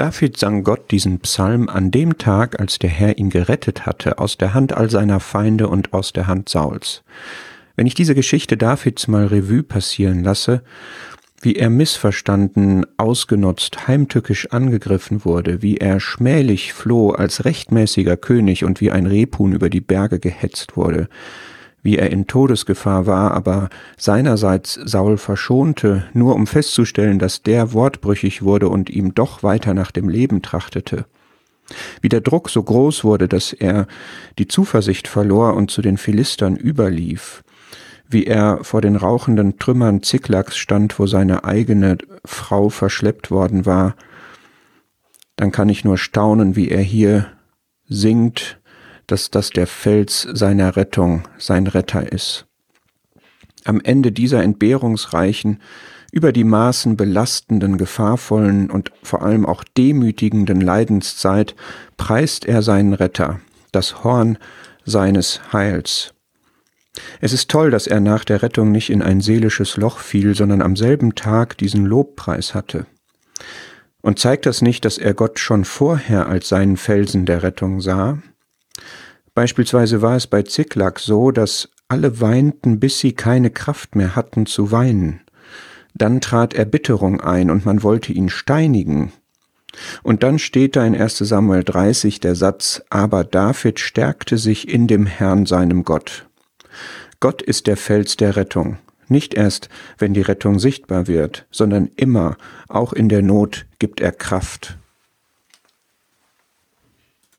David sang Gott diesen Psalm an dem Tag, als der Herr ihn gerettet hatte, aus der Hand all seiner Feinde und aus der Hand Sauls. Wenn ich diese Geschichte Davids mal Revue passieren lasse, wie er missverstanden, ausgenutzt, heimtückisch angegriffen wurde, wie er schmählich floh als rechtmäßiger König und wie ein Rebhuhn über die Berge gehetzt wurde, wie er in Todesgefahr war, aber seinerseits Saul verschonte, nur um festzustellen, dass der wortbrüchig wurde und ihm doch weiter nach dem Leben trachtete. Wie der Druck so groß wurde, dass er die Zuversicht verlor und zu den Philistern überlief, wie er vor den rauchenden Trümmern Ziklaks stand, wo seine eigene Frau verschleppt worden war, dann kann ich nur staunen, wie er hier singt, dass das der Fels seiner Rettung, sein Retter ist. Am Ende dieser entbehrungsreichen, über die Maßen belastenden, gefahrvollen und vor allem auch demütigenden Leidenszeit preist er seinen Retter, das Horn seines Heils. Es ist toll, dass er nach der Rettung nicht in ein seelisches Loch fiel, sondern am selben Tag diesen Lobpreis hatte. Und zeigt das nicht, dass er Gott schon vorher als seinen Felsen der Rettung sah? Beispielsweise war es bei Ziklag so, dass alle weinten, bis sie keine Kraft mehr hatten zu weinen. Dann trat Erbitterung ein und man wollte ihn steinigen. Und dann steht da in 1 Samuel 30 der Satz, aber David stärkte sich in dem Herrn seinem Gott. Gott ist der Fels der Rettung, nicht erst, wenn die Rettung sichtbar wird, sondern immer, auch in der Not, gibt er Kraft.